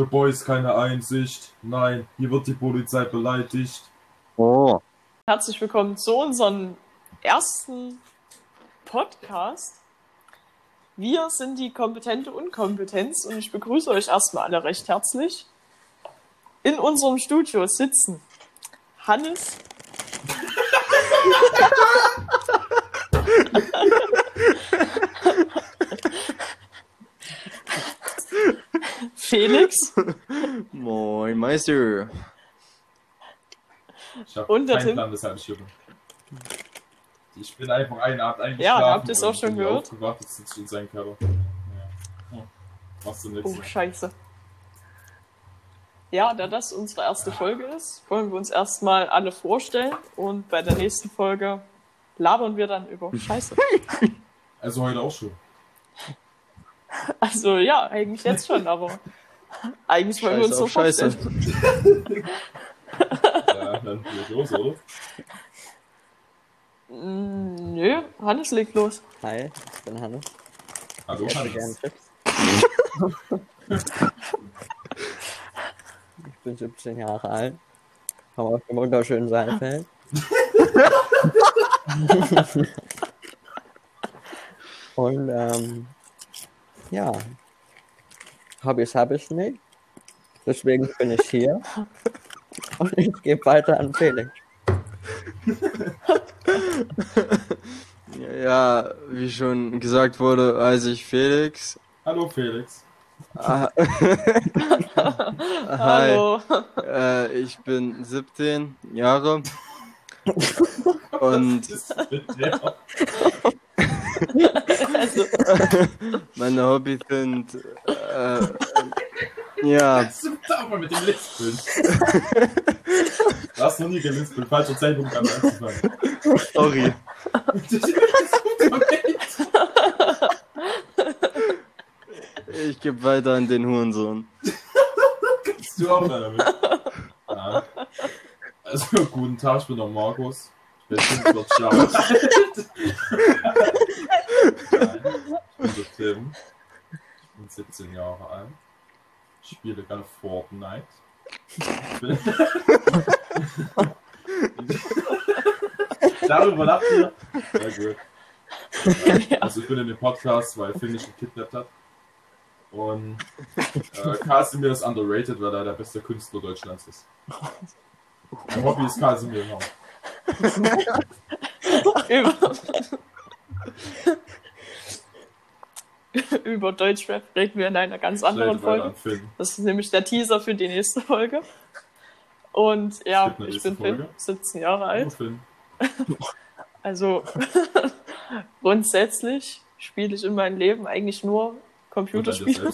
Der Boy ist keine Einsicht. Nein, hier wird die Polizei beleidigt. Oh. Herzlich willkommen zu unserem ersten Podcast. Wir sind die kompetente Unkompetenz und ich begrüße euch erstmal alle recht herzlich. In unserem Studio sitzen Hannes. Felix Moin, Meister. Ich Und der Tim? Ich bin. Einfach einen Abend eingeschlafen. Ja, habt ihr es auch schon gehört? Aufgewacht, jetzt sitze ich in seinem Keller. Ja. Machst du nichts. Oh, scheiße. Ja, da das unsere erste Folge ist, wollen wir uns erstmal alle vorstellen und bei der nächsten Folge labern wir dann über Scheiße. Also heute auch schon. Also ja, eigentlich jetzt schon, aber eigentlich wollen wir uns so Scheiße. vorstellen. Ja, dann leg los, oder? Mm, Nö, Hannes legt los. Hi, ich bin Hannes. Hallo, Ich esse gerne Hannes. Chips. ich bin 17 Jahre alt. Komme aus dem wunderschönen Saalfeld. Und ähm, ja, Hobbys habe ich nicht. Deswegen bin ich hier. Und ich gebe weiter an Felix. Ja, wie schon gesagt wurde, heiße ich Felix. Hallo Felix. Ah, Hi, Hallo. äh, ich bin 17 Jahre und? Also, meine Hobbys sind äh, ja, Was ist da mal mit dem Lispeln? Du hast noch nie gelispelt. Falscher Zeitpunkt, damit anzufangen. sorry. Ich gebe weiter an den Hurensohn. Kannst du auch mal damit? Ja. Also, guten Tag, ich bin der Markus. Ich bin 45 Jahre alt. Nein, ich bin der Tim. Bin 17 Jahre alt. Ich spiele gerne Fortnite. Darüber lacht ihr? Sehr gut. Also ich bin in dem Podcast, weil Finn mich gekidnappt hat. Und äh, Casimir ist underrated, weil er der beste Künstler Deutschlands ist. Mein Hobby ist Casimir genau. über, Deutschrap reden wir in einer ganz anderen Folge. Das ist nämlich der Teaser für die nächste Folge. Und ja, ich bin Finn, Folge? 17 Jahre alt. Also grundsätzlich spiele ich in meinem Leben eigentlich nur Computerspiele.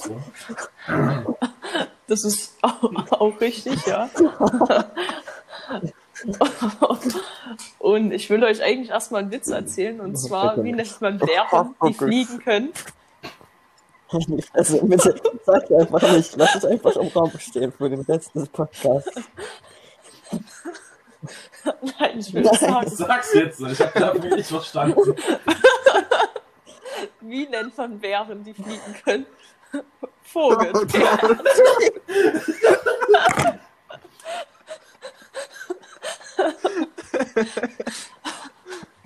Das ist auch, auch richtig, ja. Und ich will euch eigentlich erstmal einen Witz erzählen. Und zwar, wie nennt man Bären, die fliegen können? Also bitte, sag einfach nicht. Lass es einfach im Raum stehen für den Rest des Podcasts. Nein, ich will es sagen. Sag's jetzt, ich hab dafür nicht verstanden. Wie nennt man Bären, die fliegen können? Vogel.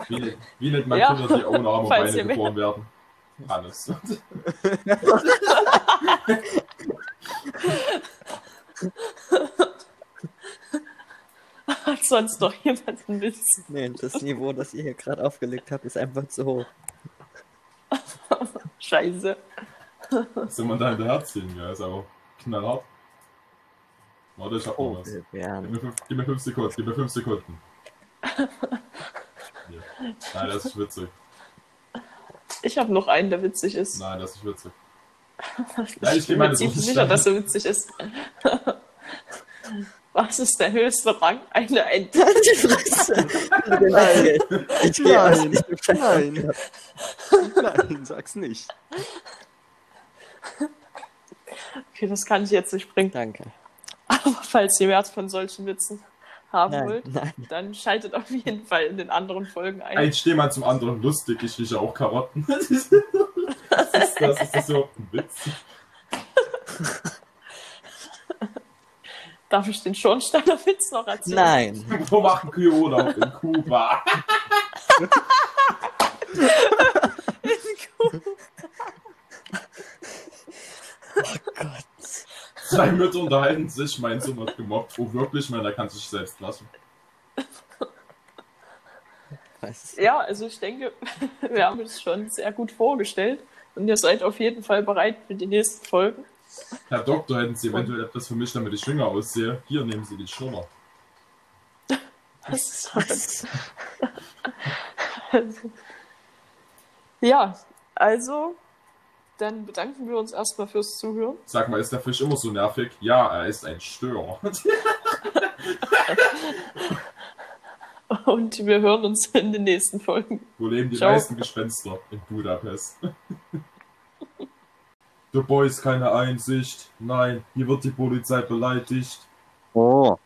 Wie, wie nennt man Ja, Kinder, die ohne Arme und Beine geboren werden? Hannes. Hat sonst noch jemand einen Witz? Nee, das Niveau, das ihr hier gerade aufgelegt habt, ist einfach zu hoch. Scheiße. Soll man da hinterherziehen? Ja, ist aber knallhart. Warte, ich hab noch was. Gib Bären. mir, fünf, gib mir fünf Sekunden, gib mir fünf Sekunden. Hier. Nein, das ist witzig. Ich habe noch einen, der witzig ist. Nein, das ist witzig. Ich Nein, ich bin mir ziemlich sicher, dass er witzig ist. Was ist der höchste Rang? Eine Ente. Die Fresse! Nein. Ich Nein, nein. Nein, sag's nicht. Okay, das kann ich jetzt nicht bringen. Danke. Aber falls ihr mehr von solchen Witzen haben Nein, wollt, nein. dann schaltet auf jeden Fall in den anderen Folgen ein. Ein steh mal zum anderen lustig, ich rieche auch Karotten. Was ist das? Ist das überhaupt ein Witz? Darf ich den Schornsteiner Witz noch erzählen? Nein. Wo machen Kühe Urlaub? In Kuba. Zwei Mütter unterhalten sich, mein Sohn wird gemobbt. Wo wirklich, meiner kann sich selbst lassen. Was? Ja, also ich denke, wir haben es schon sehr gut vorgestellt und ihr seid auf jeden Fall bereit für die nächsten Folgen. Herr Doktor, hätten Sie eventuell etwas für mich, damit ich jünger aussehe? Hier nehmen Sie die Schnurrer. Das ist also, ja, also dann bedanken wir uns erstmal fürs Zuhören. Sag mal, ist der Fisch immer so nervig? Ja, er ist ein Störer. Und wir hören uns in den nächsten Folgen. Wo leben die Ciao. meisten Gespenster? In Budapest. The Boys keine Einsicht. Nein, hier wird die Polizei beleidigt. Oh.